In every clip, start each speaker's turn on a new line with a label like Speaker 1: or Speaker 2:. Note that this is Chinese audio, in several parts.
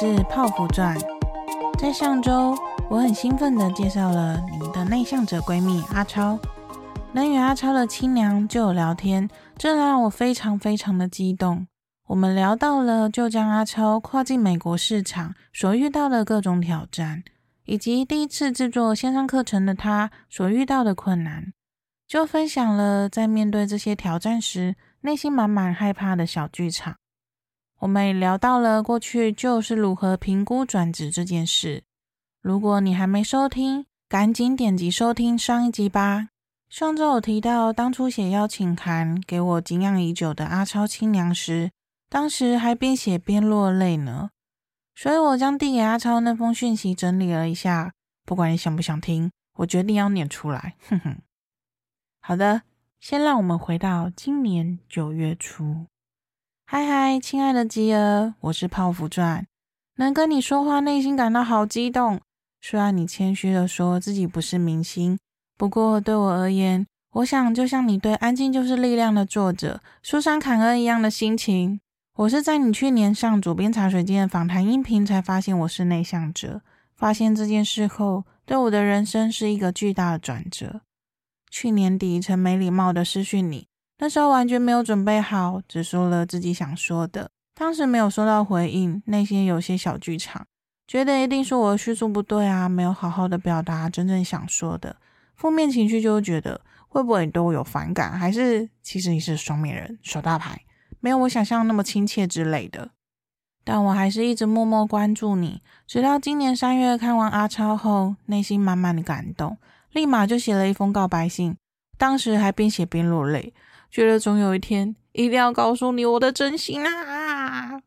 Speaker 1: 是泡芙传。在上周，我很兴奋地介绍了你的内向者闺蜜阿超，能与阿超的亲娘就有聊天，这让我非常非常的激动。我们聊到了就将阿超跨进美国市场所遇到的各种挑战，以及第一次制作线上课程的他所遇到的困难，就分享了在面对这些挑战时内心满满害怕的小剧场。我们也聊到了过去就是如何评估转职这件事。如果你还没收听，赶紧点击收听上一集吧。上周有提到，当初写邀请函给我敬仰已久的阿超亲娘时，当时还边写边落泪呢。所以我将递给阿超那封讯息整理了一下，不管你想不想听，我决定要念出来。哼哼。好的，先让我们回到今年九月初。嗨嗨，亲爱的吉儿，我是泡芙传，能跟你说话，内心感到好激动。虽然你谦虚地说自己不是明星，不过对我而言，我想就像你对《安静就是力量》的作者苏珊·坎恩一样的心情。我是在你去年上主编茶水间的访谈音频才发现我是内向者，发现这件事后，对我的人生是一个巨大的转折。去年底曾没礼貌的私讯你。那时候完全没有准备好，只说了自己想说的。当时没有收到回应，内心有些小剧场，觉得一定是我的叙述不对啊，没有好好的表达真正想说的。负面情绪就会觉得会不会你对我有反感，还是其实你是双面人，耍大牌，没有我想象那么亲切之类的。但我还是一直默默关注你，直到今年三月看完阿超后，内心满满的感动，立马就写了一封告白信，当时还边写边落泪。觉得总有一天一定要告诉你我的真心啊！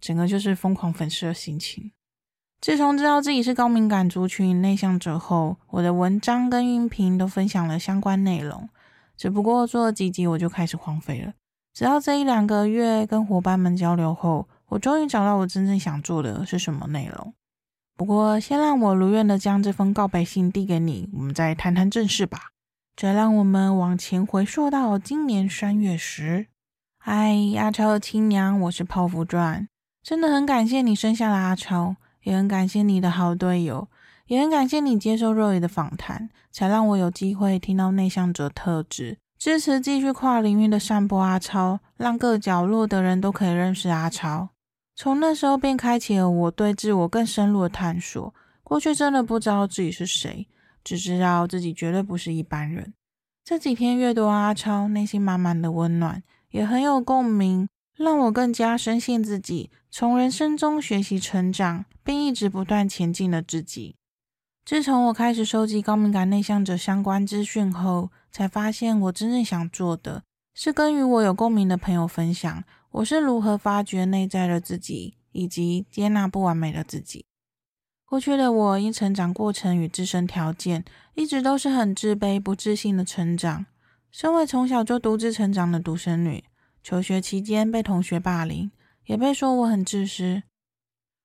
Speaker 1: 整个就是疯狂粉丝的心情。自从知道自己是高敏感族群内向者后，我的文章跟音频都分享了相关内容。只不过做了几集我就开始荒废了。直到这一两个月跟伙伴们交流后，我终于找到我真正想做的是什么内容。不过先让我如愿的将这封告白信递给你，我们再谈谈正事吧。这让我们往前回溯到今年三月时，哎，阿超的亲娘，我是泡芙传，真的很感谢你生下了阿超，也很感谢你的好队友，也很感谢你接受肉爷的访谈，才让我有机会听到内向者特质，支持继续跨领域的散播阿超，让各角落的人都可以认识阿超。从那时候便开启了我对自我更深入的探索，过去真的不知道自己是谁。只知道自己绝对不是一般人。这几天阅读阿超，内心满满的温暖，也很有共鸣，让我更加深信自己从人生中学习成长，并一直不断前进的自己。自从我开始收集高敏感内向者相关资讯后，才发现我真正想做的是跟与我有共鸣的朋友分享，我是如何发掘内在的自己，以及接纳不完美的自己。过去的我因成长过程与自身条件，一直都是很自卑、不自信的成长。身为从小就独自成长的独生女，求学期间被同学霸凌，也被说我很自私。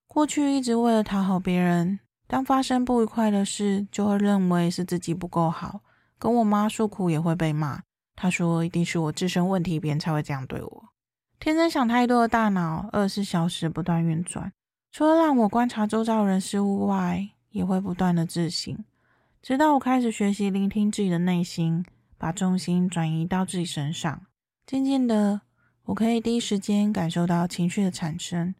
Speaker 1: 过去一直为了讨好别人，当发生不愉快的事，就会认为是自己不够好，跟我妈诉苦也会被骂。她说一定是我自身问题，别人才会这样对我。天真想太多的大脑，二十四小时不断运转。除了让我观察周遭人事物外，也会不断的自省，直到我开始学习聆听自己的内心，把重心转移到自己身上。渐渐的，我可以第一时间感受到情绪的产生。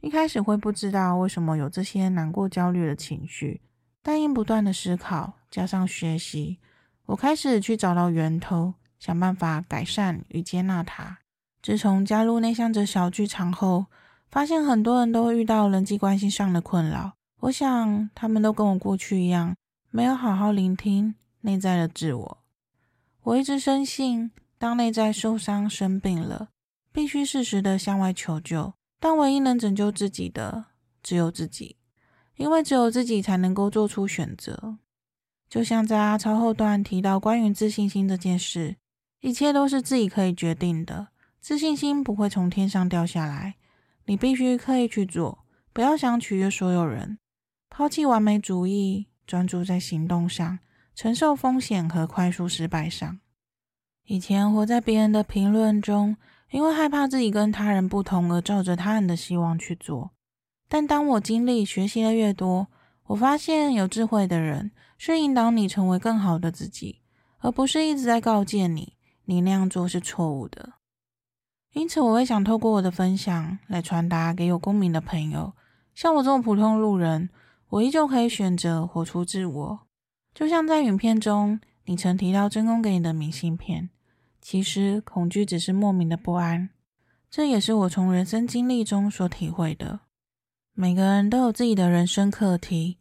Speaker 1: 一开始会不知道为什么有这些难过、焦虑的情绪，但因不断的思考加上学习，我开始去找到源头，想办法改善与接纳它。自从加入内向者小剧场后，发现很多人都遇到人际关系上的困扰，我想他们都跟我过去一样，没有好好聆听内在的自我。我一直深信，当内在受伤生病了，必须适时的向外求救，但唯一能拯救自己的只有自己，因为只有自己才能够做出选择。就像在阿超后段提到关于自信心这件事，一切都是自己可以决定的，自信心不会从天上掉下来。你必须刻意去做，不要想取悦所有人，抛弃完美主义，专注在行动上，承受风险和快速失败上。以前活在别人的评论中，因为害怕自己跟他人不同而照着他人的希望去做，但当我经历学习的越多，我发现有智慧的人是引导你成为更好的自己，而不是一直在告诫你，你那样做是错误的。因此，我会想透过我的分享来传达给有共鸣的朋友，像我这种普通路人，我依旧可以选择活出自我。就像在影片中，你曾提到真宫给你的明信片，其实恐惧只是莫名的不安。这也是我从人生经历中所体会的。每个人都有自己的人生课题，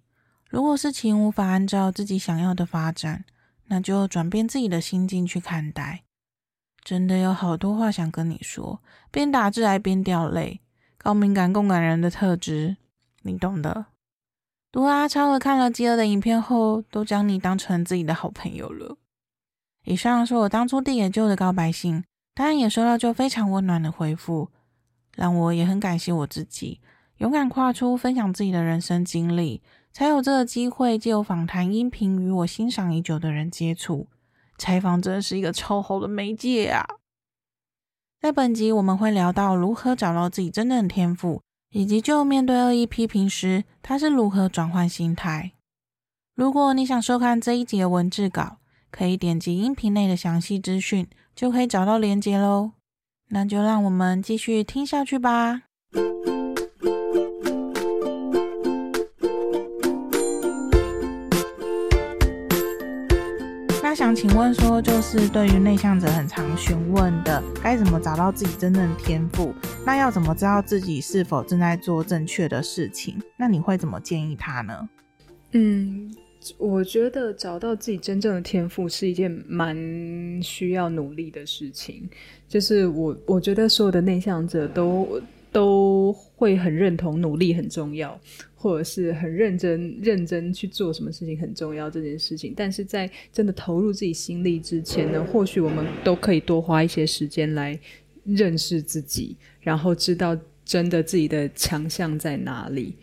Speaker 1: 如果事情无法按照自己想要的发展，那就转变自己的心境去看待。真的有好多话想跟你说，边打字还边掉泪。高敏感共感人的特质，你懂的。读阿超和看了饥饿的影片后，都将你当成自己的好朋友了。以上是我当初递给舅的告白信。当然也收到就非常温暖的回复，让我也很感谢我自己，勇敢跨出分享自己的人生经历，才有这个机会借由访谈音频与我欣赏已久的人接触。采访真是一个超好的媒介啊！在本集我们会聊到如何找到自己真正的天赋，以及就面对恶意批评时，他是如何转换心态。如果你想收看这一集的文字稿，可以点击音频内的详细资讯。就可以找到连接喽，那就让我们继续听下去吧。想请问说，就是对于内向者很常询问的，该怎么找到自己真正的天赋？那要怎么知道自己是否正在做正确的事情？那你会怎么建议他呢？
Speaker 2: 嗯。我觉得找到自己真正的天赋是一件蛮需要努力的事情。就是我，我觉得所有的内向者都都会很认同努力很重要，或者是很认真认真去做什么事情很重要这件事情。但是在真的投入自己心力之前呢，或许我们都可以多花一些时间来认识自己，然后知道真的自己的强项在哪里。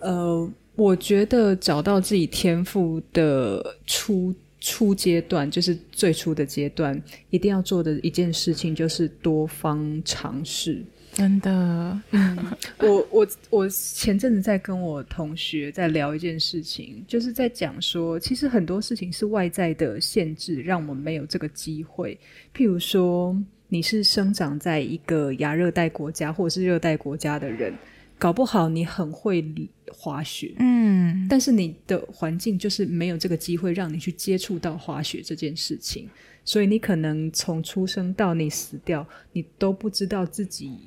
Speaker 2: 呃。我觉得找到自己天赋的初初阶段，就是最初的阶段，一定要做的一件事情就是多方尝试。
Speaker 1: 真的，
Speaker 2: 嗯，我我我前阵子在跟我同学在聊一件事情，就是在讲说，其实很多事情是外在的限制，让我们没有这个机会。譬如说，你是生长在一个亚热带国家或者是热带国家的人。搞不好你很会滑雪，
Speaker 1: 嗯，
Speaker 2: 但是你的环境就是没有这个机会让你去接触到滑雪这件事情，所以你可能从出生到你死掉，你都不知道自己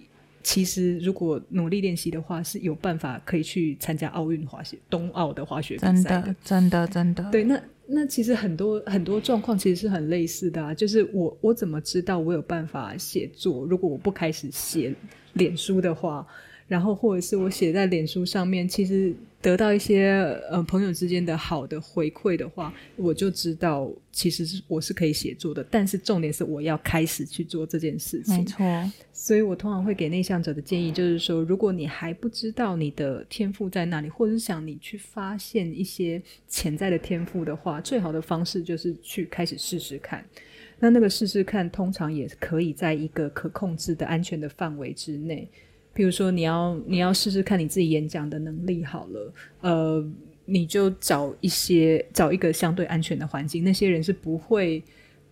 Speaker 2: 其实如果努力练习的话，是有办法可以去参加奥运滑雪、冬奥的滑雪比赛的。
Speaker 1: 真的，真的，真的。
Speaker 2: 对，那那其实很多很多状况其实是很类似的啊，就是我我怎么知道我有办法写作？如果我不开始写脸书的话。然后，或者是我写在脸书上面，其实得到一些呃朋友之间的好的回馈的话，我就知道其实是我是可以写作的。但是重点是我要开始去做这件事情。
Speaker 1: 没错，
Speaker 2: 所以我通常会给内向者的建议就是说，如果你还不知道你的天赋在哪里，或者是想你去发现一些潜在的天赋的话，最好的方式就是去开始试试看。那那个试试看，通常也可以在一个可控制的安全的范围之内。比如说，你要你要试试看你自己演讲的能力好了，呃，你就找一些找一个相对安全的环境，那些人是不会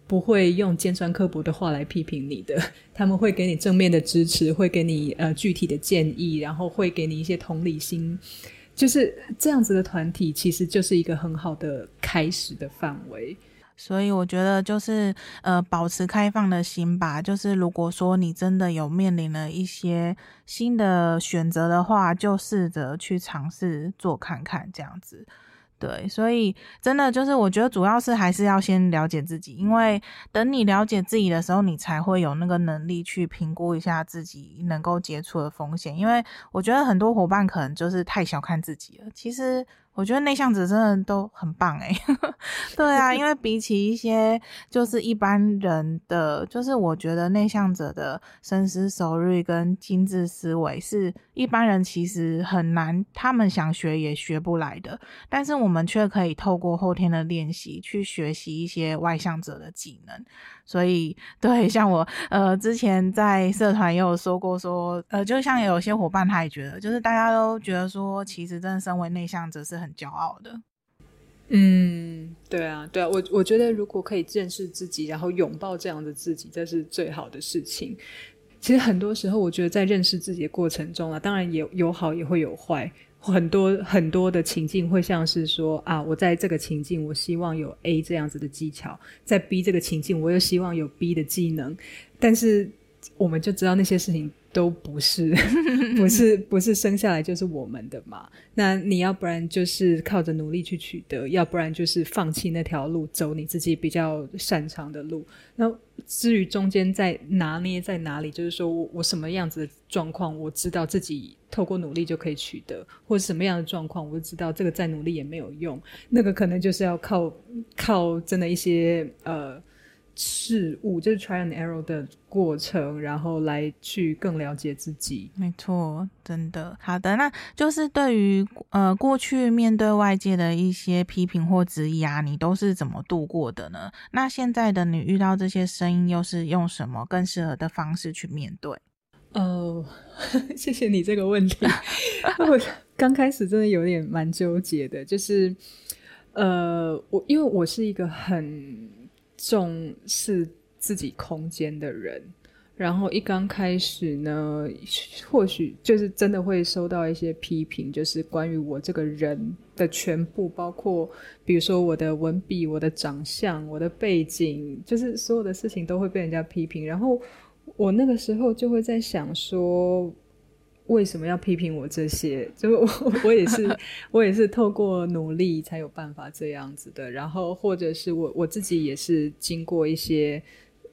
Speaker 2: 不会用尖酸刻薄的话来批评你的，他们会给你正面的支持，会给你呃具体的建议，然后会给你一些同理心，就是这样子的团体，其实就是一个很好的开始的范围。
Speaker 1: 所以我觉得就是呃，保持开放的心吧。就是如果说你真的有面临了一些新的选择的话，就试着去尝试做看看这样子。对，所以真的就是我觉得主要是还是要先了解自己，因为等你了解自己的时候，你才会有那个能力去评估一下自己能够接触的风险。因为我觉得很多伙伴可能就是太小看自己了。其实。我觉得内向者真的都很棒哎，对啊，因为比起一些就是一般人的，就是我觉得内向者的深思熟虑跟精致思维是一般人其实很难，他们想学也学不来的，但是我们却可以透过后天的练习去学习一些外向者的技能。所以，对，像我呃之前在社团也有说过说，呃，就像有些伙伴他也觉得，就是大家都觉得说，其实真的身为内向者是很骄傲的。
Speaker 2: 嗯，对啊，对啊，我我觉得如果可以认识自己，然后拥抱这样的自己，这是最好的事情。其实很多时候，我觉得在认识自己的过程中啊，当然也有好也会有坏。很多很多的情境会像是说啊，我在这个情境，我希望有 A 这样子的技巧；在 B 这个情境，我又希望有 B 的技能。但是我们就知道那些事情都不是，不是，不是生下来就是我们的嘛。那你要不然就是靠着努力去取得，要不然就是放弃那条路，走你自己比较擅长的路。那至于中间在拿捏在哪里，就是说我我什么样子的状况，我知道自己透过努力就可以取得，或者什么样的状况，我就知道这个再努力也没有用。那个可能就是要靠靠真的一些呃事物，就是 try and error 的过程，然后来去更了解自己。
Speaker 1: 没错，真的。好的，那就是对于呃过去面对外界的一些批评或质疑啊，你都是怎么度过的呢？那现在的你遇到这些声音，又是用什么更适合的方式去面对？
Speaker 2: 哦，谢谢你这个问题。我刚开始真的有点蛮纠结的，就是呃，我因为我是一个很重视自己空间的人，然后一刚开始呢，或许就是真的会收到一些批评，就是关于我这个人的全部，包括比如说我的文笔、我的长相、我的背景，就是所有的事情都会被人家批评，然后。我那个时候就会在想说，为什么要批评我这些？就我我也是 我也是透过努力才有办法这样子的。然后或者是我我自己也是经过一些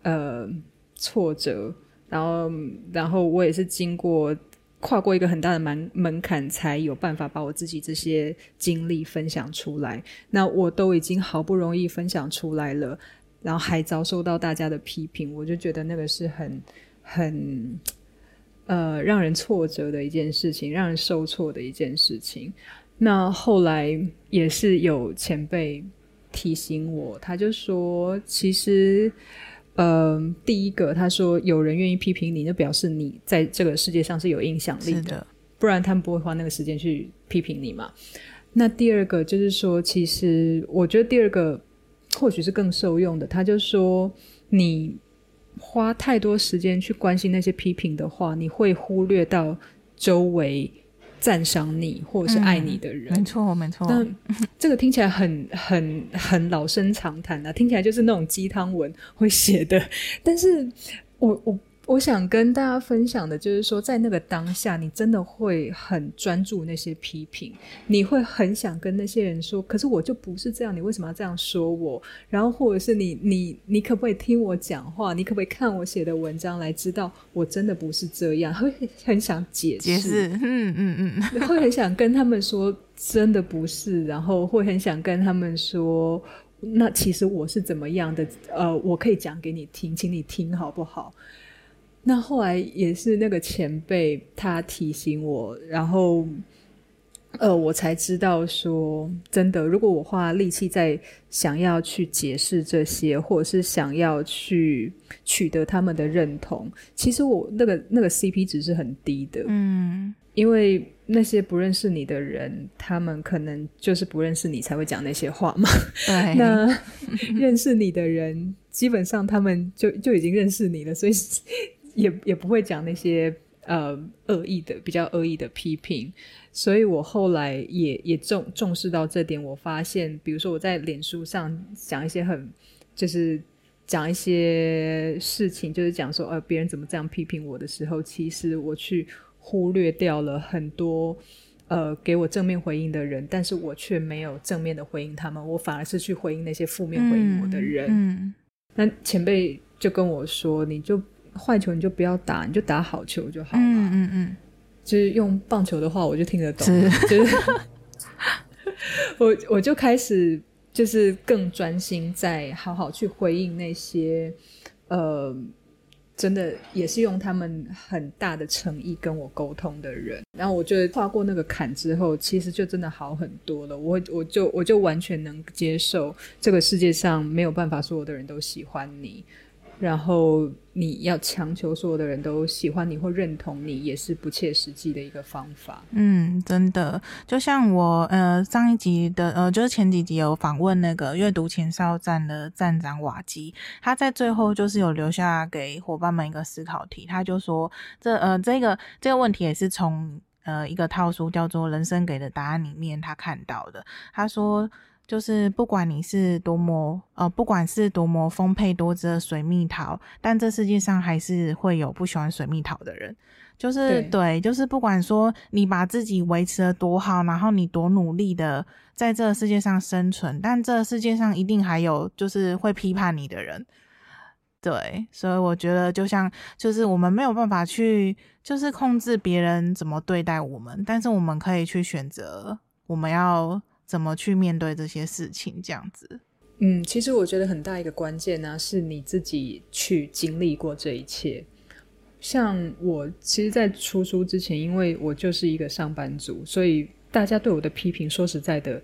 Speaker 2: 呃挫折，然后然后我也是经过跨过一个很大的门门槛，才有办法把我自己这些经历分享出来。那我都已经好不容易分享出来了。然后还遭受到大家的批评，我就觉得那个是很很呃让人挫折的一件事情，让人受挫的一件事情。那后来也是有前辈提醒我，他就说，其实呃第一个他说有人愿意批评你，就表示你在这个世界上是有影响力的，的不然他们不会花那个时间去批评你嘛。那第二个就是说，其实我觉得第二个。或许是更受用的。他就说：“你花太多时间去关心那些批评的话，你会忽略到周围赞赏你或者是爱你的人。嗯”没错，没错。但这个听起来很、很、很老生常谈啊，听起来就是那种鸡汤文会写的。但是我我。我想跟大家分享的，就是说，在那个当下，你真的会很专注那些批评，你会很想跟那些人说，可是我就不是这样，你为什么要这样说我？然后，或者是你，你，你可不可以听我讲话？你可不可以看我写的文章来知道我真的不是这样？会很想解释，解释，嗯嗯嗯，会很想跟他们说真的不是，然后会很想跟他们说，那其实我是怎么样的？呃，我可以讲给你听，请你听好不好？那后来也是那个前辈他提醒我，然后呃，我才知道说，真的，如果我花力气在想要去解释这些，或者是想要去取得他们的认同，其实我那个那个 CP 值是很低的。嗯，因为那些不认识你的人，他们可能就是不认识你才会讲那些话嘛。对，那 认识你的人，基本上他们就就已经认识你了，所以。也也不会讲那些呃恶意的、比较恶意的批评，所以我后来也也重重视到这点。我发现，比如说我在脸书上讲一些很，就是讲一些事情，就是讲说呃别人怎么这样批评我的时候，其实我去忽略掉了很多呃给我正面回应的人，但是我却没有正面的回应他们，我反而是去回应那些负面回应我的人。嗯，嗯，那前辈就跟我说，你就。坏球你就不要打，你就打好球就好了。嗯嗯嗯，就是用棒球的话，我就听得懂。是就是 我我就开始就是更专心在好好去回应那些呃。真的也是用他们很大的诚意跟我沟通的人，然后我觉得跨过那个坎之后，其实就真的好很多了。我我就我就完全能接受这个世界上没有办法所有的人都喜欢你。然后你要强求所有的人都喜欢你或认同你，也是不切实际的一个方法。
Speaker 1: 嗯，真的，就像我呃上一集的呃就是前几集有访问那个阅读前哨站的站长瓦基，他在最后就是有留下给伙伴们一个思考题，他就说这呃这个这个问题也是从呃一个套书叫做《人生给的答案》里面他看到的，他说。就是不管你是多么呃，不管是多么丰沛多汁的水蜜桃，但这世界上还是会有不喜欢水蜜桃的人。就是对，对，就是不管说你把自己维持得多好，然后你多努力的在这个世界上生存，但这个世界上一定还有就是会批判你的人。对，所以我觉得就像就是我们没有办法去就是控制别人怎么对待我们，但是我们可以去选择我们要。怎么去面对这些事情？这样子，
Speaker 2: 嗯，其实我觉得很大一个关键呢，是你自己去经历过这一切。像我，其实，在出书之前，因为我就是一个上班族，所以大家对我的批评，说实在的，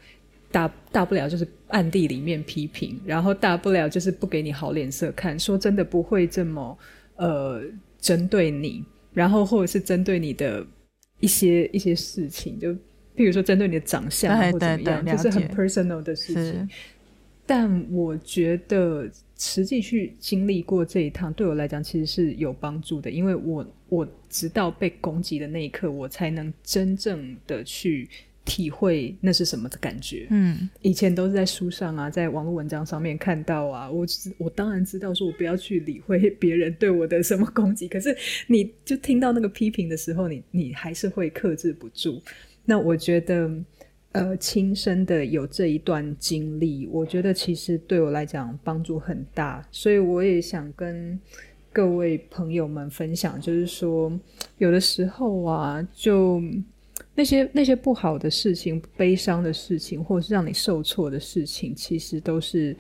Speaker 2: 大大不了就是暗地里面批评，然后大不了就是不给你好脸色看。说真的，不会这么呃针对你，然后或者是针对你的一些一些事情就。比如说，针对你的长相或怎么样，就是很 personal 的事情。但我觉得实际去经历过这一趟，对我来讲其实是有帮助的，因为我我直到被攻击的那一刻，我才能真正的去体会那是什么的感觉。嗯，以前都是在书上啊，在网络文章上面看到啊，我我当然知道说我不要去理会别人对我的什么攻击，可是你就听到那个批评的时候，你你还是会克制不住。那我觉得，呃，亲身的有这一段经历，我觉得其实对我来讲帮助很大，所以我也想跟各位朋友们分享，就是说，有的时候啊，就那些那些不好的事情、悲伤的事情，或者是让你受挫的事情，其实都是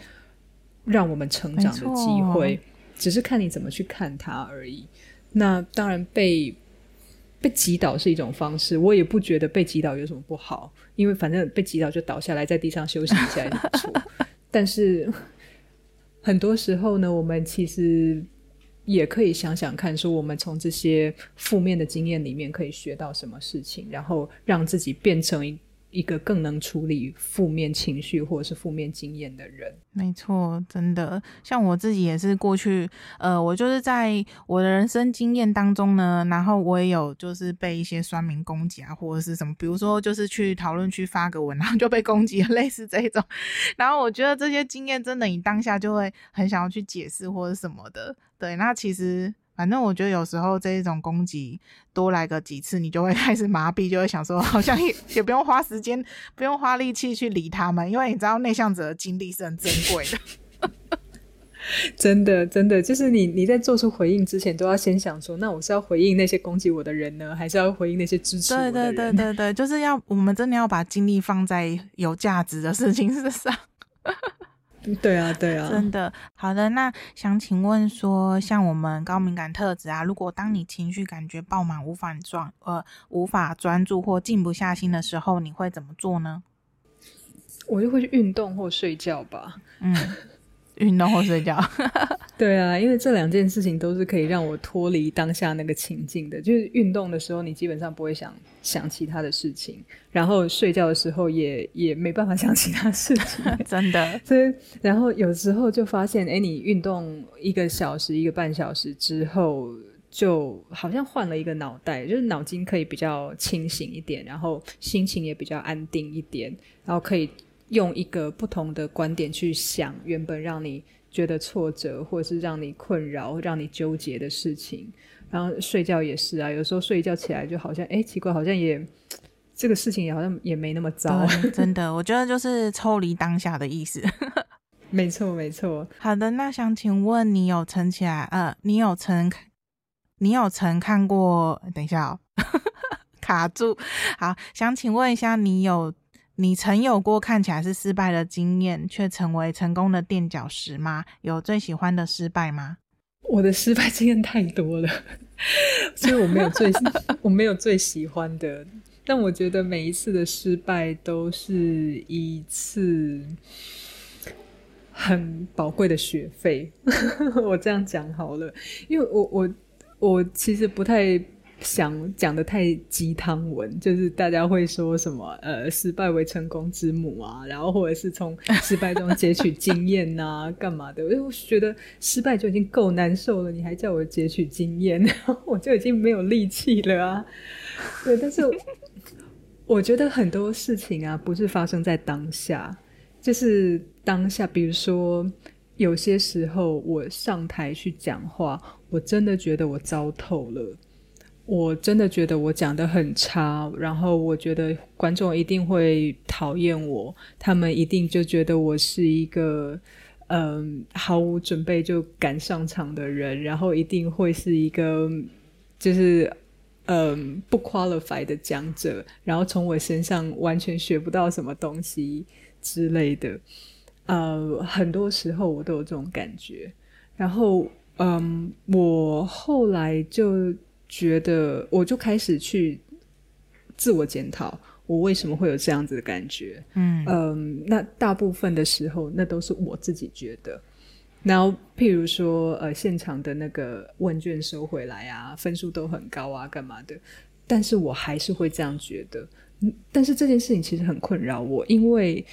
Speaker 2: 让我们成长的机会，只是看你怎么去看它而已。那当然被。被击倒是一种方式，我也不觉得被击倒有什么不好，因为反正被击倒就倒下来，在地上休息一下也不错。但是 很多时候呢，我们其实也可以想想看，说我们从这些负面的经验里面可以学到什么事情，然后让自己变成一。一个更能处理负面情绪或者是负面经验的人，
Speaker 1: 没错，真的，像我自己也是过去，呃，我就是在我的人生经验当中呢，然后我也有就是被一些酸民攻击啊，或者是什么，比如说就是去讨论区发个文，然后就被攻击，类似这种，然后我觉得这些经验真的，你当下就会很想要去解释或者什么的，对，那其实。反正我觉得有时候这一种攻击多来个几次，你就会 开始麻痹，就会想说，好像也也不用花时间，不用花力气去理他们，因为你知道内向者的精力是很珍贵的。
Speaker 2: 真的，真的，就是你你在做出回应之前，都要先想说，那我是要回应那些攻击我的人呢，还是要回应那些支持我的人？
Speaker 1: 对对对对对，就是要我们真的要把精力放在有价值的事情之上。
Speaker 2: 对啊，对啊，
Speaker 1: 真的好的。那想请问说，像我们高敏感特质啊，如果当你情绪感觉爆满，无法专呃无法专注或静不下心的时候，你会怎么做呢？
Speaker 2: 我就会去运动或睡觉吧。
Speaker 1: 嗯。运动或睡觉，
Speaker 2: 对啊，因为这两件事情都是可以让我脱离当下那个情境的。就是运动的时候，你基本上不会想想其他的事情，然后睡觉的时候也也没办法 想其他事情，
Speaker 1: 真的。
Speaker 2: 所以，然后有时候就发现，哎，你运动一个小时、一个半小时之后，就好像换了一个脑袋，就是脑筋可以比较清醒一点，然后心情也比较安定一点，然后可以。用一个不同的观点去想原本让你觉得挫折，或者是让你困扰、让你纠结的事情，然后睡觉也是啊，有时候睡一觉起来就好像，哎，奇怪，好像也这个事情也好像也没那么糟。
Speaker 1: 真的，我觉得就是抽离当下的意思。
Speaker 2: 没错，没错。
Speaker 1: 好的，那想请问你有曾起来？呃，你有曾你有曾看过？等一下哦，卡住。好，想请问一下，你有？你曾有过看起来是失败的经验，却成为成功的垫脚石吗？有最喜欢的失败吗？
Speaker 2: 我的失败经验太多了，所以我没有最 我没有最喜欢的，但我觉得每一次的失败都是一次很宝贵的学费。我这样讲好了，因为我我我其实不太。想讲的太鸡汤文，就是大家会说什么呃，失败为成功之母啊，然后或者是从失败中汲取经验呐、干嘛的？因为我觉得失败就已经够难受了，你还叫我汲取经验，我就已经没有力气了啊。对，但是我觉得很多事情啊，不是发生在当下，就是当下，比如说有些时候我上台去讲话，我真的觉得我糟透了。我真的觉得我讲得很差，然后我觉得观众一定会讨厌我，他们一定就觉得我是一个嗯毫无准备就赶上场的人，然后一定会是一个就是嗯不 qualify 的讲者，然后从我身上完全学不到什么东西之类的。呃，很多时候我都有这种感觉，然后嗯，我后来就。觉得我就开始去自我检讨，我为什么会有这样子的感觉？嗯嗯，那大部分的时候，那都是我自己觉得。然后，譬如说，呃，现场的那个问卷收回来啊，分数都很高啊，干嘛的？但是我还是会这样觉得。嗯，但是这件事情其实很困扰我，因为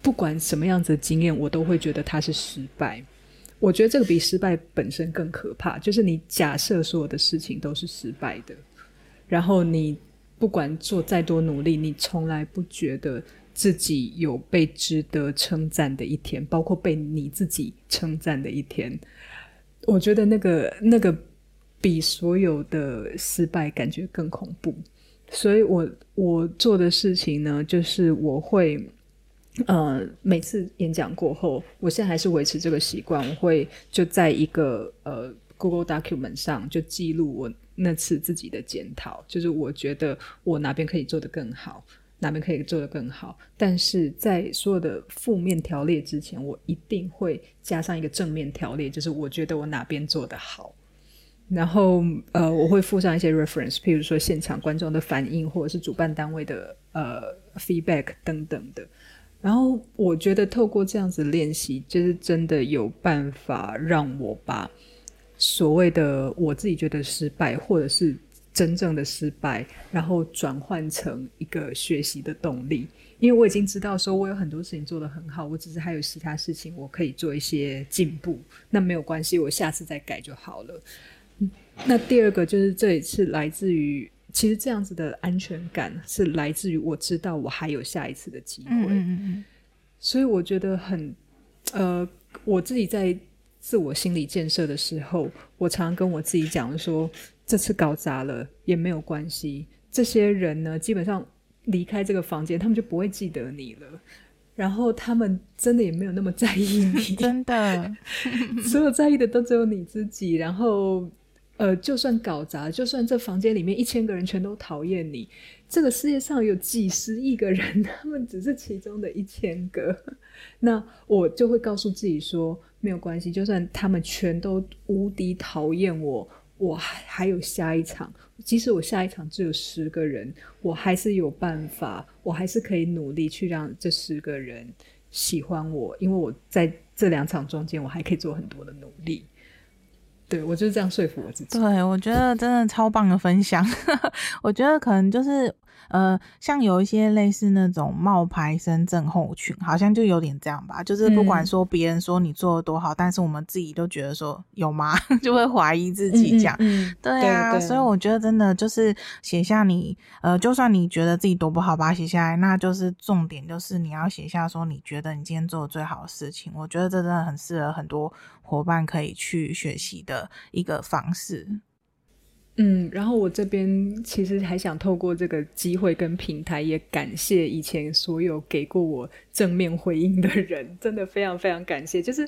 Speaker 2: 不管什么样子的经验，我都会觉得它是失败。我觉得这个比失败本身更可怕，就是你假设所有的事情都是失败的，然后你不管做再多努力，你从来不觉得自己有被值得称赞的一天，包括被你自己称赞的一天。我觉得那个那个比所有的失败感觉更恐怖，所以我我做的事情呢，就是我会。呃，每次演讲过后，我现在还是维持这个习惯。我会就在一个呃 Google Document 上就记录我那次自己的检讨，就是我觉得我哪边可以做得更好，哪边可以做得更好。但是在所有的负面条列之前，我一定会加上一个正面条列，就是我觉得我哪边做得好。然后呃，我会附上一些 reference，譬如说现场观众的反应，或者是主办单位的呃 feedback 等等的。然后我觉得透过这样子练习，就是真的有办法让我把所谓的我自己觉得失败，或者是真正的失败，然后转换成一个学习的动力。因为我已经知道说我有很多事情做得很好，我只是还有其他事情我可以做一些进步。那没有关系，我下次再改就好了。那第二个就是这一次来自于。其实这样子的安全感是来自于我知道我还有下一次的机会，嗯嗯嗯，所以我觉得很，呃，我自己在自我心理建设的时候，我常常跟我自己讲说，这次搞砸了也没有关系，这些人呢，基本上离开这个房间，他们就不会记得你了，然后他们真的也没有那么在意你，
Speaker 1: 真的，
Speaker 2: 所有在意的都只有你自己，然后。呃，就算搞砸，就算这房间里面一千个人全都讨厌你，这个世界上有几十亿个人，他们只是其中的一千个，那我就会告诉自己说，没有关系，就算他们全都无敌讨厌我，我还还有下一场，即使我下一场只有十个人，我还是有办法，我还是可以努力去让这十个人喜欢我，因为我在这两场中间，我还可以做很多的努力。对，我就是这样说服我自己。
Speaker 1: 对，我觉得真的超棒的分享。我觉得可能就是。呃，像有一些类似那种冒牌生症候群，好像就有点这样吧。就是不管说别人说你做的多好，嗯，但是我们自己都觉得说有吗？就会怀疑自己这样。嗯，嗯，对啊对对。所以我觉得真的就是写下你，呃，就算你觉得自己多不好，把它写下来，那就是重点，就是你要写下说你觉得你今天做的最好的事情。我觉得这真的很适合很多伙伴可以去学习的一个方式。
Speaker 2: 嗯，然后我这边其实还想透过这个机会跟平台，也感谢以前所有给过我正面回应的人，真的非常非常感谢。就是，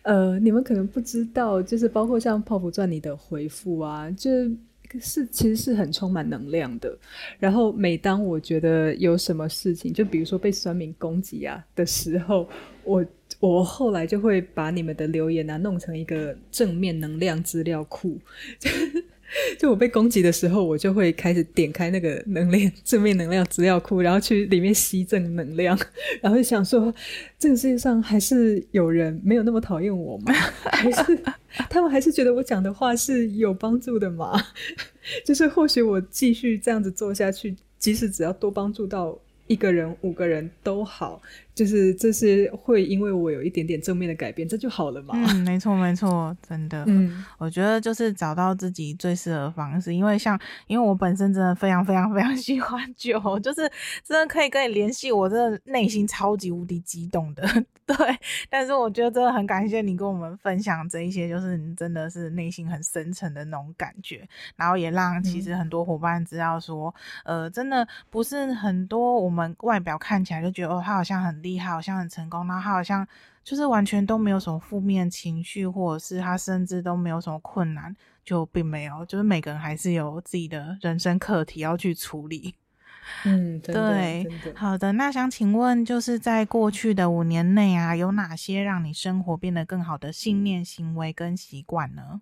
Speaker 2: 呃，你们可能不知道，就是包括像泡芙传你的回复啊，就是是其实是很充满能量的。然后每当我觉得有什么事情，就比如说被酸民攻击啊的时候，我我后来就会把你们的留言啊弄成一个正面能量资料库。就我被攻击的时候，我就会开始点开那个能量正面能量资料库，然后去里面吸正能量，然后就想说，这个世界上还是有人没有那么讨厌我吗？还是他们还是觉得我讲的话是有帮助的吗？就是或许我继续这样子做下去，即使只要多帮助到一个人、五个人都好。就是这是会因为我有一点点正面的改变，这就好了嘛。
Speaker 1: 嗯，没错没错，真的。嗯，我觉得就是找到自己最适合的方式，因为像因为我本身真的非常非常非常喜欢酒，就是真的可以跟你联系，我真的内心超级无敌激动的。对，但是我觉得真的很感谢你跟我们分享这一些，就是你真的是内心很深沉的那种感觉，然后也让其实很多伙伴知道说，嗯、呃，真的不是很多我们外表看起来就觉得哦，他好像很。厉害，好像很成功，然后他好像就是完全都没有什么负面情绪，或者是他甚至都没有什么困难，就并没有，就是每个人还是有自己的人生课题要去处理。
Speaker 2: 嗯，对，
Speaker 1: 好的，那想请问，就是在过去的五年内啊，有哪些让你生活变得更好的信念、行为跟习惯呢？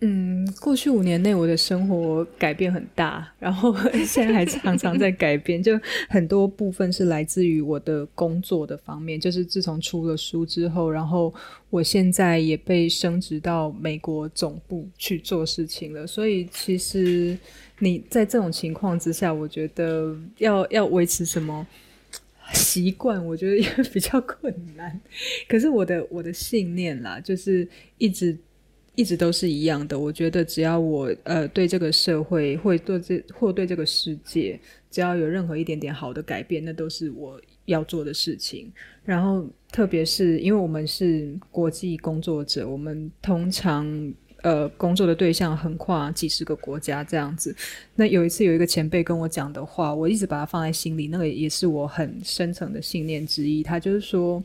Speaker 2: 嗯，过去五年内我的生活改变很大，然后 现在还常常在改变，就很多部分是来自于我的工作的方面。就是自从出了书之后，然后我现在也被升职到美国总部去做事情了。所以其实你在这种情况之下，我觉得要要维持什么习惯，我觉得也比较困难。可是我的我的信念啦，就是一直。一直都是一样的。我觉得只要我呃对这个社会，或对这或对这个世界，只要有任何一点点好的改变，那都是我要做的事情。然后，特别是因为我们是国际工作者，我们通常。呃，工作的对象横跨几十个国家这样子。那有一次有一个前辈跟我讲的话，我一直把它放在心里，那个也是我很深层的信念之一。他就是说，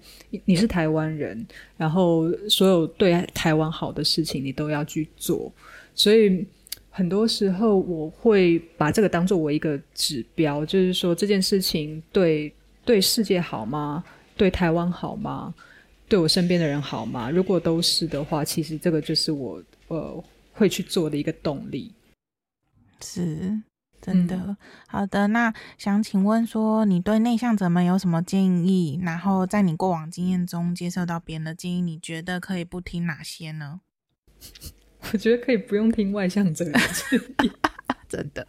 Speaker 2: 你是台湾人，然后所有对台湾好的事情你都要去做。所以很多时候我会把这个当作我一个指标，就是说这件事情对对世界好吗？对台湾好吗？对我身边的人好吗？如果都是的话，其实这个就是我。呃，会去做的一个动力，
Speaker 1: 是真的。嗯、好的，那想请问说，你对内向者们有什么建议？然后在你过往经验中接受到别人的建议，你觉得可以不听哪些呢？
Speaker 2: 我觉得可以不用听外向者的建议，
Speaker 1: 真的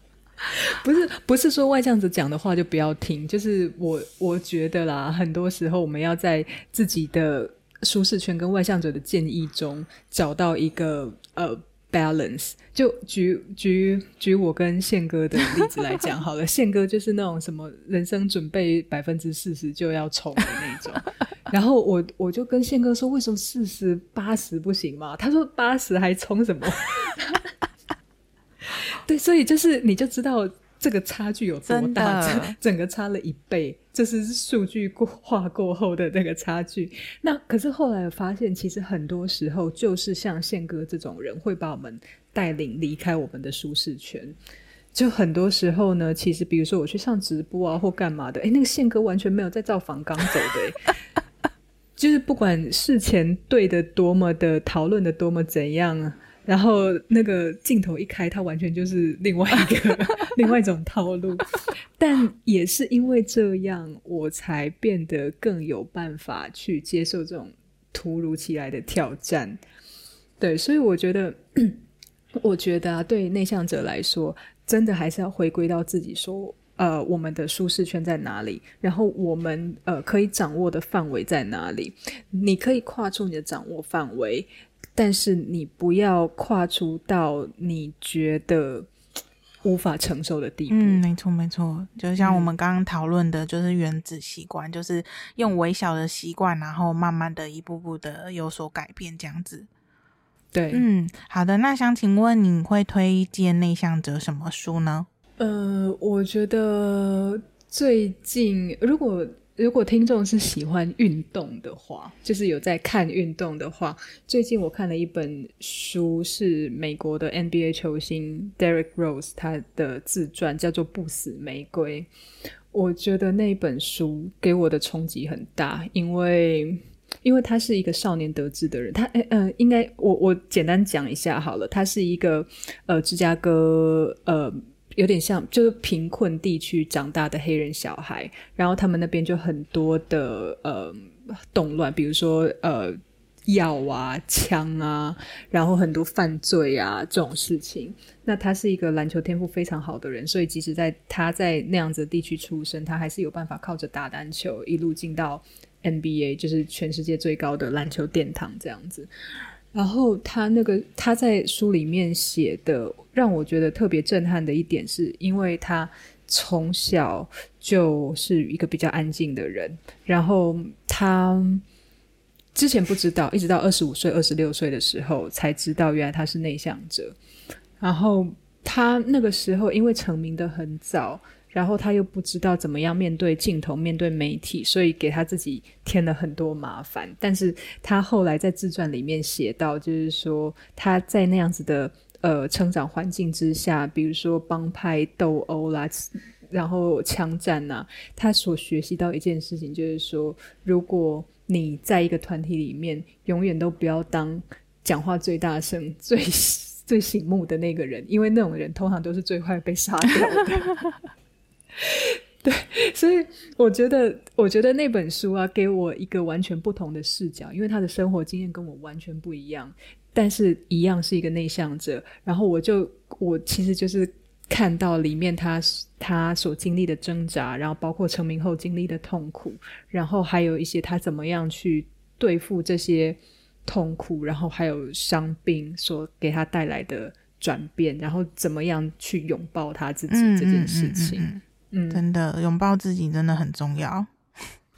Speaker 2: 不是不是说外向者讲的话就不要听，就是我我觉得啦，很多时候我们要在自己的。舒适圈跟外向者的建议中找到一个呃 balance，就举举举我跟宪哥的例子来讲好了，宪哥就是那种什么人生准备百分之四十就要冲的那种，然后我我就跟宪哥说，为什么四十八十不行吗？他说八十还冲什么？对，所以就是你就知道。这个差距有多大？整整个差了一倍，这是数据过化过后的那个差距。那可是后来发现，其实很多时候就是像宪哥这种人，会把我们带领离开我们的舒适圈。就很多时候呢，其实比如说我去上直播啊，或干嘛的，诶，那个宪哥完全没有在造访刚走的，就是不管事前对的多么的讨论的多么怎样。然后那个镜头一开，它完全就是另外一个 另外一种套路，但也是因为这样，我才变得更有办法去接受这种突如其来的挑战。对，所以我觉得，我觉得啊，对内向者来说，真的还是要回归到自己说，呃，我们的舒适圈在哪里？然后我们呃可以掌握的范围在哪里？你可以跨出你的掌握范围。但是你不要跨出到你觉得无法承受的地步。
Speaker 1: 嗯，没错没错，就像我们刚刚讨论的，就是原子习惯，嗯、就是用微小的习惯，然后慢慢的一步步的有所改变，这样子。
Speaker 2: 对，
Speaker 1: 嗯，好的。那想请问你会推荐内向者什么书呢？
Speaker 2: 呃，我觉得最近如果如果听众是喜欢运动的话，就是有在看运动的话，最近我看了一本书，是美国的 NBA 球星 Derrick Rose 他的自传，叫做《不死玫瑰》。我觉得那本书给我的冲击很大，因为因为他是一个少年得志的人，他诶呃，应该我我简单讲一下好了，他是一个呃芝加哥呃。有点像，就是贫困地区长大的黑人小孩，然后他们那边就很多的呃动乱，比如说呃药啊、枪啊，然后很多犯罪啊这种事情。那他是一个篮球天赋非常好的人，所以即使在他在那样子地区出生，他还是有办法靠着打篮球一路进到 NBA，就是全世界最高的篮球殿堂这样子。然后他那个他在书里面写的，让我觉得特别震撼的一点，是因为他从小就是一个比较安静的人，然后他之前不知道，一直到二十五岁、二十六岁的时候才知道，原来他是内向者。然后他那个时候因为成名的很早。然后他又不知道怎么样面对镜头、面对媒体，所以给他自己添了很多麻烦。但是他后来在自传里面写到，就是说他在那样子的呃成长环境之下，比如说帮派斗殴啦，然后枪战呐，他所学习到一件事情，就是说，如果你在一个团体里面，永远都不要当讲话最大声、最 最醒目的那个人，因为那种人通常都是最快被杀掉的。对，所以我觉得，我觉得那本书啊，给我一个完全不同的视角，因为他的生活经验跟我完全不一样，但是一样是一个内向者。然后我就，我其实就是看到里面他他所经历的挣扎，然后包括成名后经历的痛苦，然后还有一些他怎么样去对付这些痛苦，然后还有伤病所给他带来的转变，然后怎么样去拥抱他自己这件事情。嗯嗯嗯
Speaker 1: 真的拥抱自己真的很重要。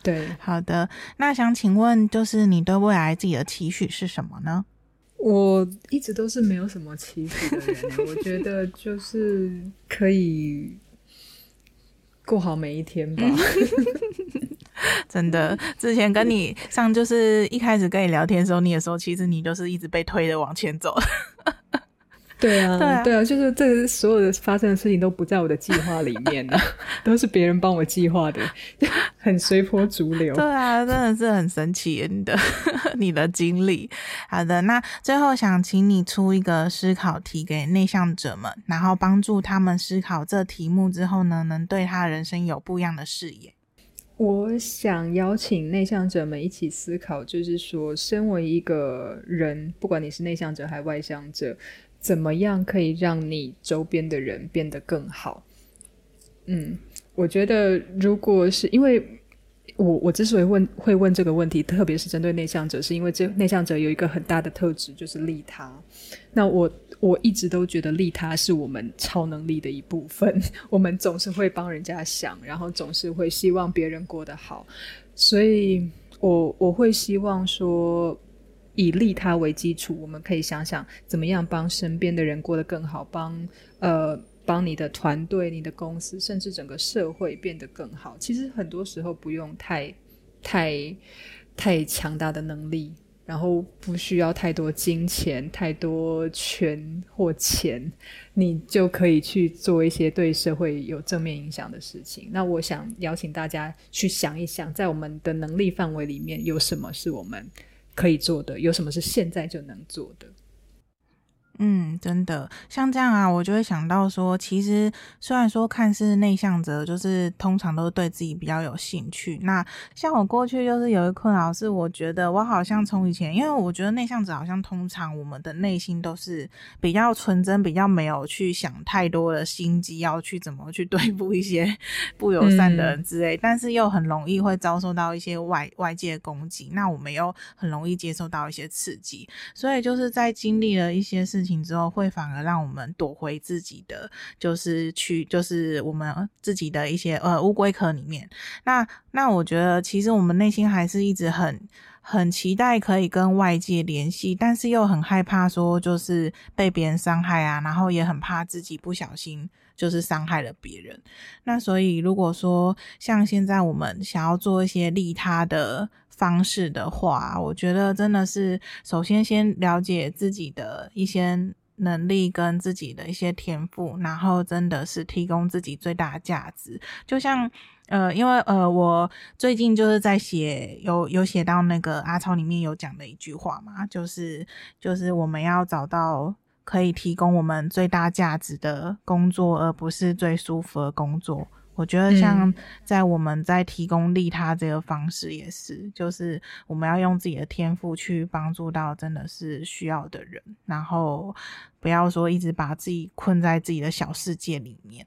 Speaker 2: 对，
Speaker 1: 好的，那想请问，就是你对未来自己的期许是什么呢？
Speaker 2: 我一直都是没有什么期许的人，我觉得就是可以过好每一天吧。
Speaker 1: 真的，之前跟你上就是一开始跟你聊天的时候，你也说，其实你就是一直被推着往前走。
Speaker 2: 对啊，对啊，对啊，就是这所有的发生的事情都不在我的计划里面了，都是别人帮我计划的，很随波逐流。
Speaker 1: 对啊，真的是很神奇，你的 你的经历。好的，那最后想请你出一个思考题给内向者们，然后帮助他们思考这题目之后呢，能对他人生有不一样的视野。
Speaker 2: 我想邀请内向者们一起思考，就是说，身为一个人，不管你是内向者还是外向者。怎么样可以让你周边的人变得更好？嗯，我觉得如果是因为我我之所以问会问这个问题，特别是针对内向者，是因为这内向者有一个很大的特质，就是利他。那我我一直都觉得利他是我们超能力的一部分。我们总是会帮人家想，然后总是会希望别人过得好，所以我我会希望说。以利他为基础，我们可以想想怎么样帮身边的人过得更好，帮呃帮你的团队、你的公司，甚至整个社会变得更好。其实很多时候不用太太太强大的能力，然后不需要太多金钱、太多权或钱，你就可以去做一些对社会有正面影响的事情。那我想邀请大家去想一想，在我们的能力范围里面，有什么是我们可以做的，有什么是现在就能做的？
Speaker 1: 嗯，真的像这样啊，我就会想到说，其实虽然说看似内向者，就是通常都是对自己比较有兴趣。那像我过去就是有一困扰，是我觉得我好像从以前，因为我觉得内向者好像通常我们的内心都是比较纯真，比较没有去想太多的心机，要去怎么去对付一些 不友善的人之类，嗯、但是又很容易会遭受到一些外外界攻击。那我们又很容易接受到一些刺激，所以就是在经历了一些事。情之后，会反而让我们躲回自己的，就是去，就是我们自己的一些呃乌龟壳里面。那那我觉得，其实我们内心还是一直很很期待可以跟外界联系，但是又很害怕说就是被别人伤害啊，然后也很怕自己不小心。就是伤害了别人，那所以如果说像现在我们想要做一些利他的方式的话，我觉得真的是首先先了解自己的一些能力跟自己的一些天赋，然后真的是提供自己最大价值。就像呃，因为呃，我最近就是在写，有有写到那个阿超里面有讲的一句话嘛，就是就是我们要找到。可以提供我们最大价值的工作，而不是最舒服的工作。我觉得像在我们在提供利他这个方式也是，嗯、就是我们要用自己的天赋去帮助到真的是需要的人，然后不要说一直把自己困在自己的小世界里面。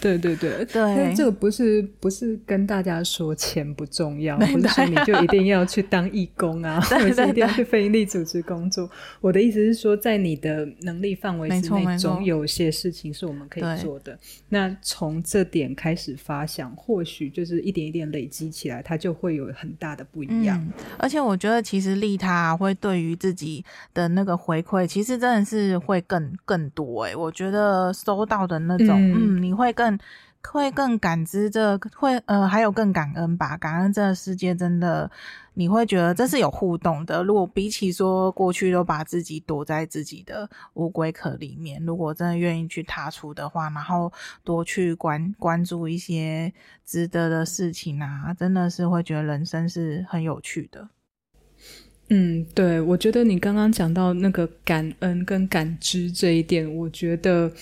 Speaker 2: 对 对对，
Speaker 1: 对，
Speaker 2: 这个不是不是跟大家说钱不重要，不是说你就一定要去当义工啊，或者是一定要去非营利组织工作。我的意思是说，在你的能力范围之内，总有些事情是我们可以做的。那从这点开始发想，或许就是一点一点累积起来，它就会有很大的不一样。
Speaker 1: 嗯、而且我觉得，其实利他会对于自己的那个回馈，其实真的是会更更多诶、欸。我觉得收到的那种，嗯。嗯你会更会更感知这会呃还有更感恩吧？感恩这个世界真的，你会觉得这是有互动的。如果比起说过去都把自己躲在自己的乌龟壳里面，如果真的愿意去踏出的话，然后多去关关注一些值得的事情啊，真的是会觉得人生是很有趣的。
Speaker 2: 嗯，对，我觉得你刚刚讲到那个感恩跟感知这一点，我觉得。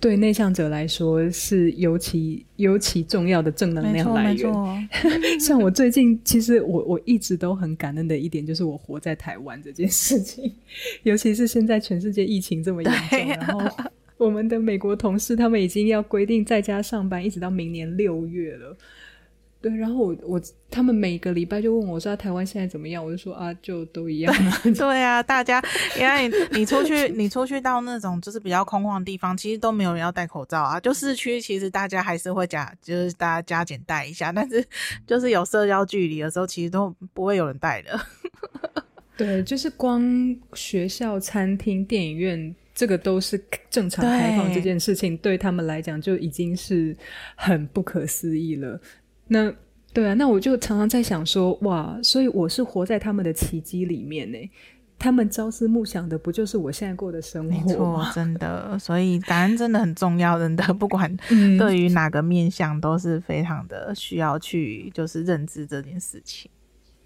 Speaker 2: 对内向者来说是尤其尤其重要的正能量来源。像我最近，其实我我一直都很感恩的一点，就是我活在台湾这件事情。尤其是现在全世界疫情这么严重，然后我们的美国同事他们已经要规定在家上班，一直到明年六月了。对，然后我我他们每个礼拜就问我说：“台湾现在怎么样？”我就说：“啊，就都一样。”
Speaker 1: 对啊，大家因为你你出去你出去到那种就是比较空旷的地方，其实都没有人要戴口罩啊。就市区其实大家还是会加，就是大家加减戴一下，但是就是有社交距离的时候，其实都不会有人戴的。
Speaker 2: 对，就是光学校、餐厅、电影院，这个都是正常开放这件事情，对，对他们来讲就已经是很不可思议了。那对啊，那我就常常在想说，哇，所以我是活在他们的奇迹里面呢。他们朝思暮想的，不就是我现在过的生活吗？
Speaker 1: 没错，真的。所以感恩真的很重要，真的，不管对于哪个面向，都是非常的需要去就是认知这件事情。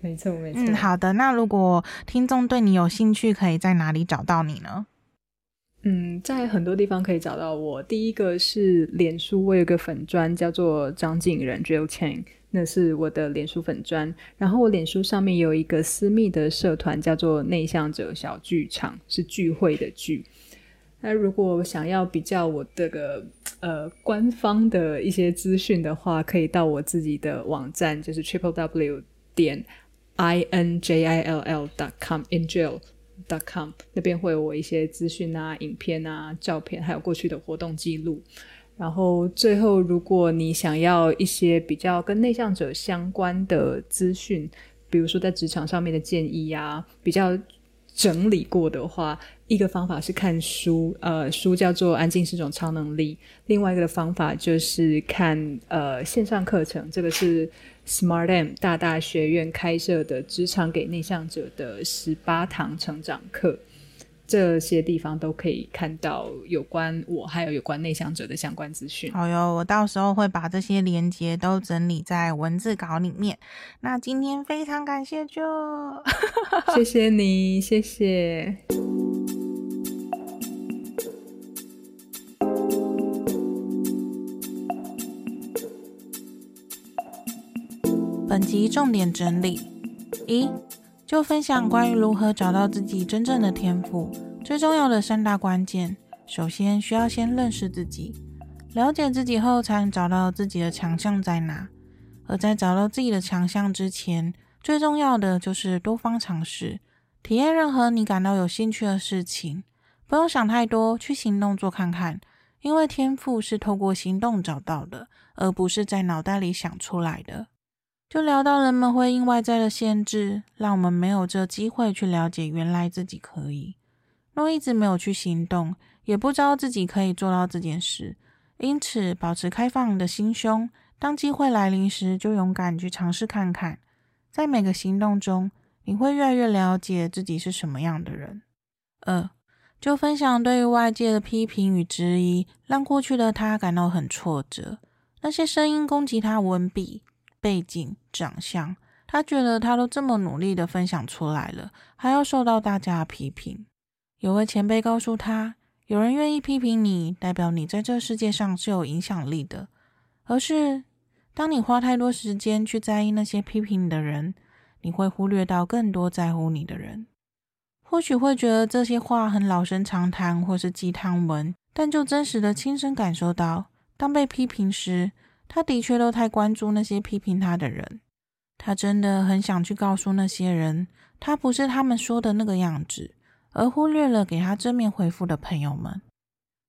Speaker 2: 没错，没错。
Speaker 1: 嗯，好的。那如果听众对你有兴趣，可以在哪里找到你呢？
Speaker 2: 嗯，在很多地方可以找到我。第一个是脸书，我有个粉砖叫做张瀞仁 Jill Chang，那是我的脸书粉砖。然后我脸书上面有一个私密的社团，叫做内向者小剧场，是聚会的聚。那如果想要比较我这个呃官方的一些资讯的话，可以到我自己的网站，就是 triple w 点 i n j i l l dot com in jail。Com 那边会有我一些资讯啊、影片啊、照片，还有过去的活动记录。然后最后，如果你想要一些比较跟内向者相关的资讯，比如说在职场上面的建议、啊，比较整理过的话，一个方法是看书，呃，书叫做《安静是种超能力》；另外一个方法就是看呃线上课程，这个是。SmartM 大大学院开设的职场给内向者的十八堂成长课，这些地方都可以看到有关我还有有关内向者的相关资讯。
Speaker 1: 好哟，我到时候会把这些连接都整理在文字稿里面。那今天非常感谢 Jill，
Speaker 2: 谢谢你，谢谢。
Speaker 1: 本集重点整理：一，就分享关于如何找到自己真正的天赋，最重要的三大关键。首先，需要先认识自己，了解自己后，才能找到自己的强项在哪。而在找到自己的强项之前，最重要的就是多方尝试，体验任何你感到有兴趣的事情。不用想太多，去行动做看看。因为天赋是透过行动找到的，而不是在脑袋里想出来的。就聊到人们会因外在的限制，让我们没有这机会去了解原来自己可以。若一直没有去行动，也不知道自己可以做到这件事。因此，保持开放的心胸，当机会来临时，就勇敢去尝试看看。在每个行动中，你会越来越了解自己是什么样的人。二，就分享对于外界的批评与质疑，让过去的他感到很挫折。那些声音攻击他文笔、背景、长相，他觉得他都这么努力的分享出来了，还要受到大家的批评。有位前辈告诉他，有人愿意批评你，代表你在这世界上是有影响力的。而是当你花太多时间去在意那些批评你的人，你会忽略到更多在乎你的人。或许会觉得这些话很老生常谈，或是鸡汤文，但就真实的亲身感受到，当被批评时，他的确都太关注那些批评他的人。他真的很想去告诉那些人，他不是他们说的那个样子。而忽略了给他正面回复的朋友们。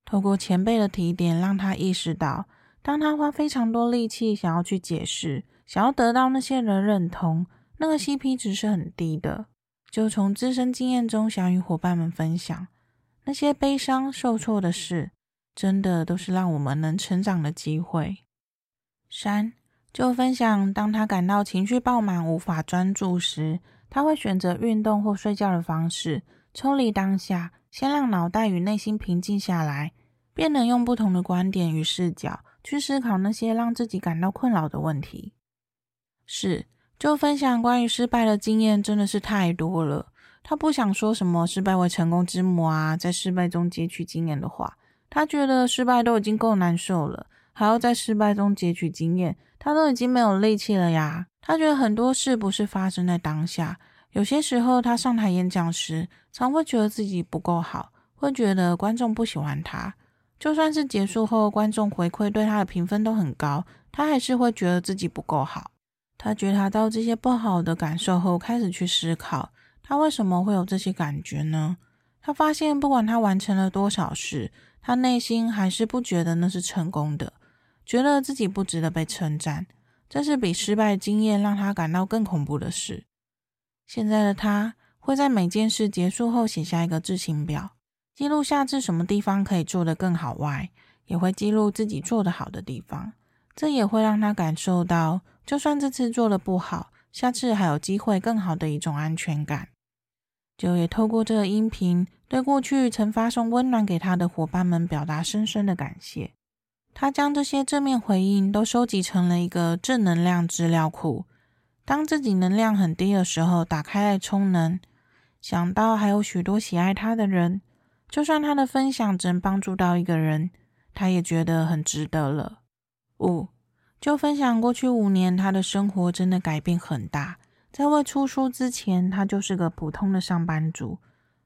Speaker 1: 透过前辈的提点，让他意识到，当他花非常多力气想要去解释，想要得到那些人认同，那个 CP 值是很低的。就从自身经验中想与伙伴们分享，那些悲伤、受挫的事，真的都是让我们能成长的机会。三，就分享，当他感到情绪爆满、无法专注时，他会选择运动或睡觉的方式。抽离当下，先让脑袋与内心平静下来，便能用不同的观点与视角去思考那些让自己感到困扰的问题。四，就分享关于失败的经验真的是太多了。他不想说什么“失败为成功之母”啊，在失败中汲取经验的话。他觉得失败都已经够难受了，还要在失败中汲取经验，他都已经没有力气了呀。他觉得很多事不是发生在当下。有些时候，他上台演讲时，常会觉得自己不够好，会觉得观众不喜欢他。就算是结束后，观众回馈对他的评分都很高，他还是会觉得自己不够好。他觉察到这些不好的感受后，开始去思考，他为什么会有这些感觉呢？他发现，不管他完成了多少事，他内心还是不觉得那是成功的，觉得自己不值得被称赞。这是比失败经验让他感到更恐怖的事。现在的他会在每件事结束后写下一个自行表，记录下至什么地方可以做得更好外，也会记录自己做得好的地方。这也会让他感受到，就算这次做得不好，下次还有机会更好的一种安全感。就也透过这个音频，对过去曾发送温暖给他的伙伴们表达深深的感谢。他将这些正面回应都收集成了一个正能量资料库。当自己能量很低的时候，打开来充能，想到还有许多喜爱他的人，就算他的分享只能帮助到一个人，他也觉得很值得了。五，就分享过去五年他的生活真的改变很大。在未出书之前，他就是个普通的上班族，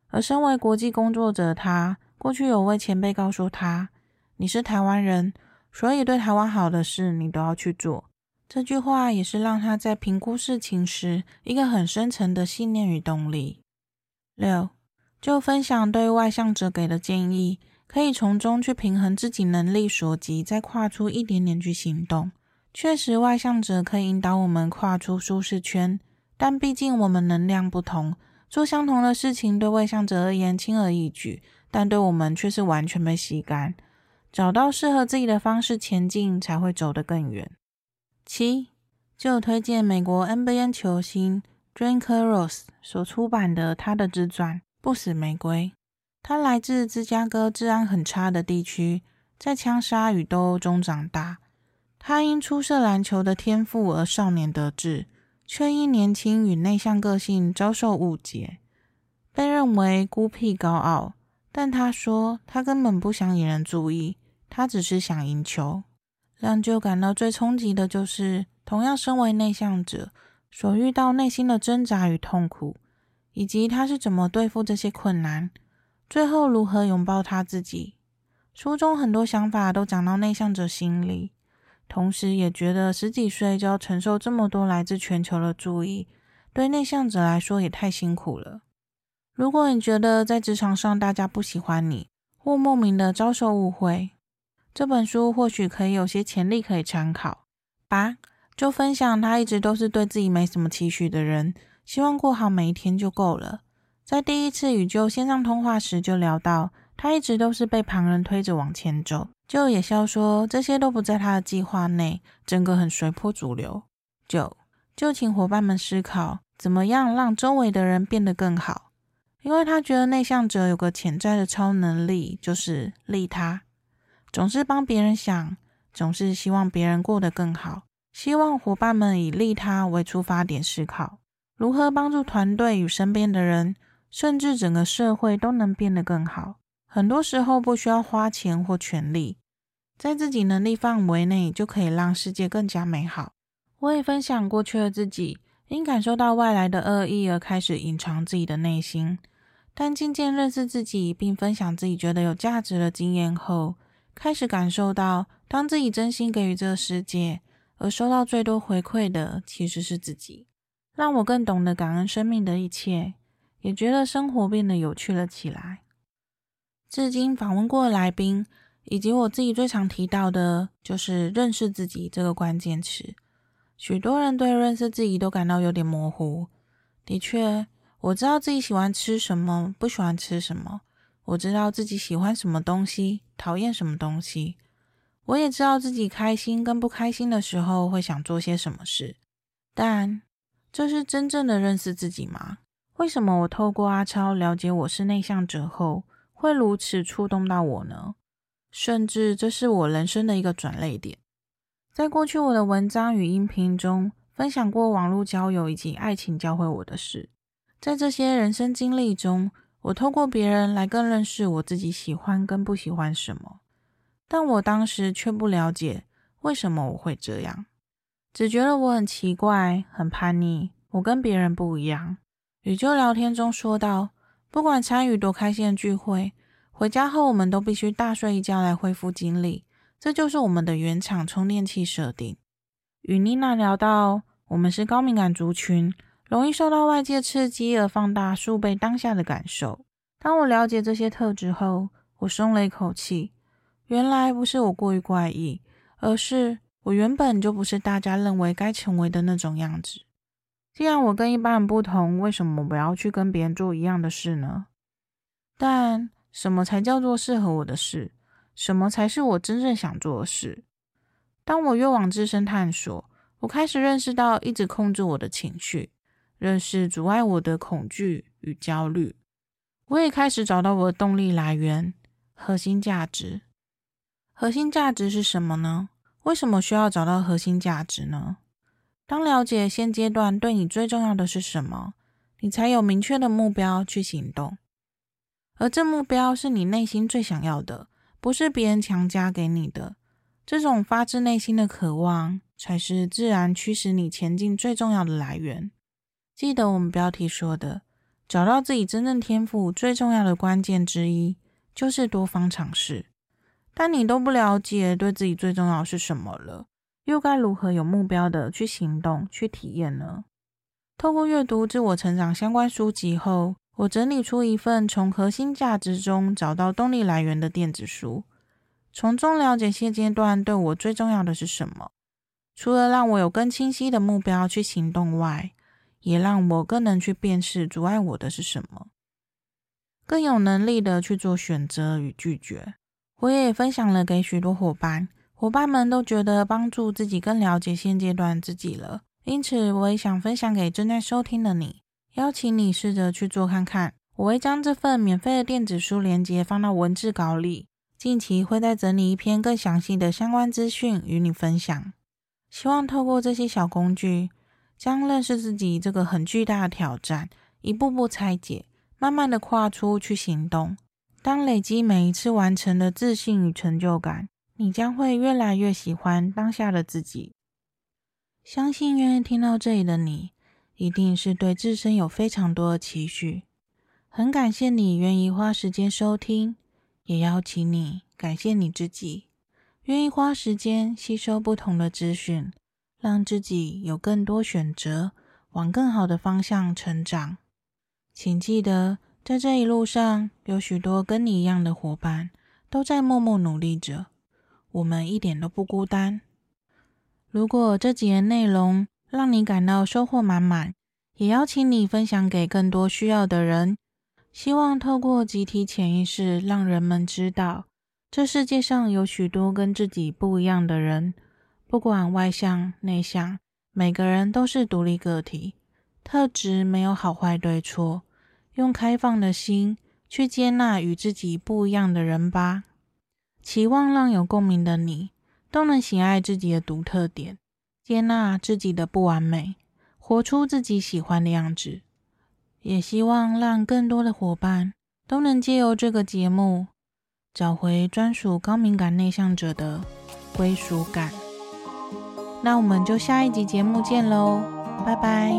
Speaker 1: 而身为国际工作者，他过去有位前辈告诉他：“你是台湾人，所以对台湾好的事你都要去做。”这句话也是让他在评估事情时一个很深层的信念与动力。六，就分享对外向者给的建议，可以从中去平衡自己能力所及，再跨出一点点去行动。确实，外向者可以引导我们跨出舒适圈，但毕竟我们能量不同，做相同的事情对外向者而言轻而易举，但对我们却是完全被吸干。找到适合自己的方式前进，才会走得更远。七，就推荐美国 NBA 球星 drink rose 所出版的他的自传《不死玫瑰》。他来自芝加哥治安很差的地区，在枪杀与斗殴中长大。他因出色篮球的天赋而少年得志，却因年轻与内向个性遭受误解，被认为孤僻高傲。但他说，他根本不想引人注意，他只是想赢球。让就感到最冲击的就是，同样身为内向者所遇到内心的挣扎与痛苦，以及他是怎么对付这些困难，最后如何拥抱他自己。书中很多想法都讲到内向者心里，同时也觉得十几岁就要承受这么多来自全球的注意，对内向者来说也太辛苦了。如果你觉得在职场上大家不喜欢你，或莫名的遭受误会，这本书或许可以有些潜力可以参考。八，就分享他一直都是对自己没什么期许的人，希望过好每一天就够了。在第一次与就线上通话时就聊到，他一直都是被旁人推着往前走，就也笑说这些都不在他的计划内，整个很随波逐流。九，就请伙伴们思考，怎么样让周围的人变得更好。因为他觉得内向者有个潜在的超能力，就是利他，总是帮别人想，总是希望别人过得更好，希望伙伴们以利他为出发点思考，如何帮助团队与身边的人，甚至整个社会都能变得更好。很多时候不需要花钱或权力，在自己能力范围内就可以让世界更加美好。我也分享过去的自己，因感受到外来的恶意而开始隐藏自己的内心。但渐渐认识自己，并分享自己觉得有价值的经验后，开始感受到，当自己真心给予这个世界，而收到最多回馈的其实是自己，让我更懂得感恩生命的一切，也觉得生活变得有趣了起来。至今访问过的来宾，以及我自己最常提到的，就是认识自己这个关键词。许多人对认识自己都感到有点模糊，的确。我知道自己喜欢吃什么，不喜欢吃什么。我知道自己喜欢什么东西，讨厌什么东西。我也知道自己开心跟不开心的时候会想做些什么事。但这是真正的认识自己吗？为什么我透过阿超了解我是内向者后，会如此触动到我呢？甚至这是我人生的一个转捩点。在过去我的文章与音频中分享过网络交友以及爱情教会我的事。在这些人生经历中，我透过别人来更认识我自己喜欢跟不喜欢什么，但我当时却不了解为什么我会这样，只觉得我很奇怪、很叛逆，我跟别人不一样。与就聊天中说到，不管参与多开心的聚会，回家后我们都必须大睡一觉来恢复精力，这就是我们的原厂充电器设定。与妮娜聊到，我们是高敏感族群。容易受到外界刺激而放大数倍当下的感受。当我了解这些特质后，我松了一口气。原来不是我过于怪异，而是我原本就不是大家认为该成为的那种样子。既然我跟一般人不同，为什么我不要去跟别人做一样的事呢？但什么才叫做适合我的事？什么才是我真正想做的事？当我越往自身探索，我开始认识到一直控制我的情绪。认识阻碍我的恐惧与焦虑，我也开始找到我的动力来源——核心价值。核心价值是什么呢？为什么需要找到核心价值呢？当了解现阶段对你最重要的是什么，你才有明确的目标去行动。而这目标是你内心最想要的，不是别人强加给你的。这种发自内心的渴望，才是自然驱使你前进最重要的来源。记得我们标题说的，找到自己真正天赋最重要的关键之一，就是多方尝试。但你都不了解对自己最重要是什么了，又该如何有目标的去行动、去体验呢？透过阅读自我成长相关书籍后，我整理出一份从核心价值中找到动力来源的电子书，从中了解现阶段对我最重要的是什么。除了让我有更清晰的目标去行动外，也让我更能去辨识阻碍我的是什么，更有能力的去做选择与拒绝。我也分享了给许多伙伴，伙伴们都觉得帮助自己更了解现阶段自己了。因此，我也想分享给正在收听的你，邀请你试着去做看看。我会将这份免费的电子书连接放到文字稿里，近期会再整理一篇更详细的相关资讯与你分享。希望透过这些小工具。将认识自己这个很巨大的挑战一步步拆解，慢慢的跨出去行动。当累积每一次完成的自信与成就感，你将会越来越喜欢当下的自己。相信愿意听到这里的你，一定是对自身有非常多的期许。很感谢你愿意花时间收听，也邀请你感谢你自己，愿意花时间吸收不同的资讯。让自己有更多选择，往更好的方向成长。请记得，在这一路上，有许多跟你一样的伙伴都在默默努力着，我们一点都不孤单。如果这几页内容让你感到收获满满，也邀请你分享给更多需要的人。希望透过集体潜意识，让人们知道，这世界上有许多跟自己不一样的人，不管外向内向，每个人都是独立个体，特质没有好坏对错。用开放的心去接纳与自己不一样的人吧，期望让有共鸣的你都能喜爱自己的独特点，接纳自己的不完美，活出自己喜欢的样子。也希望让更多的伙伴都能借由这个节目，找回专属高敏感内向者的归属感。那我们就下一集节目见喽，拜拜。